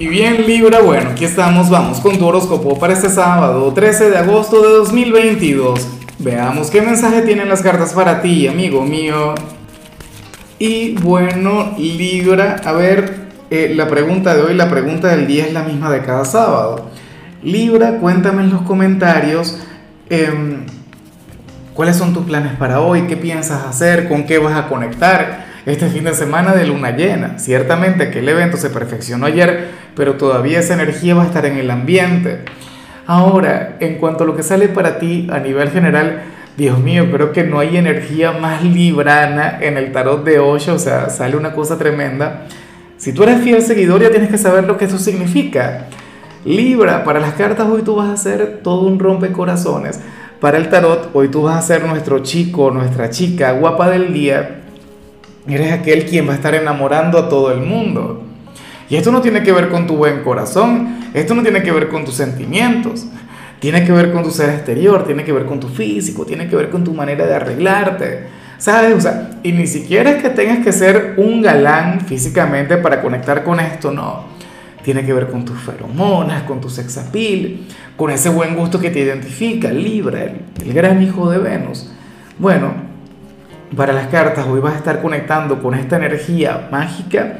Y bien Libra, bueno, aquí estamos, vamos con tu horóscopo para este sábado 13 de agosto de 2022. Veamos qué mensaje tienen las cartas para ti, amigo mío. Y bueno, Libra, a ver, eh, la pregunta de hoy, la pregunta del día es la misma de cada sábado. Libra, cuéntame en los comentarios em, cuáles son tus planes para hoy, qué piensas hacer, con qué vas a conectar este fin de semana de luna llena. Ciertamente que el evento se perfeccionó ayer, pero todavía esa energía va a estar en el ambiente. Ahora, en cuanto a lo que sale para ti a nivel general, Dios mío, creo que no hay energía más librana en el tarot de Osho, o sea, sale una cosa tremenda. Si tú eres fiel seguidor, ya tienes que saber lo que eso significa. Libra, para las cartas hoy tú vas a ser todo un rompecorazones. Para el tarot, hoy tú vas a ser nuestro chico, nuestra chica guapa del día Eres aquel quien va a estar enamorando a todo el mundo. Y esto no tiene que ver con tu buen corazón, esto no tiene que ver con tus sentimientos, tiene que ver con tu ser exterior, tiene que ver con tu físico, tiene que ver con tu manera de arreglarte. ¿Sabes? O sea, y ni siquiera es que tengas que ser un galán físicamente para conectar con esto, no. Tiene que ver con tus feromonas, con tu sex appeal, con ese buen gusto que te identifica, Libra, el gran hijo de Venus. Bueno, para las cartas, hoy vas a estar conectando con esta energía mágica.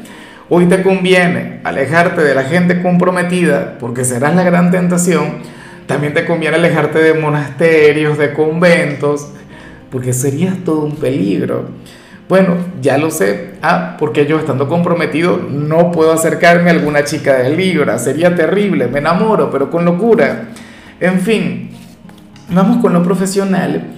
Hoy te conviene alejarte de la gente comprometida porque serás la gran tentación. También te conviene alejarte de monasterios, de conventos, porque serías todo un peligro. Bueno, ya lo sé. Ah, porque yo estando comprometido no puedo acercarme a alguna chica de Libra. Sería terrible, me enamoro, pero con locura. En fin, vamos con lo profesional.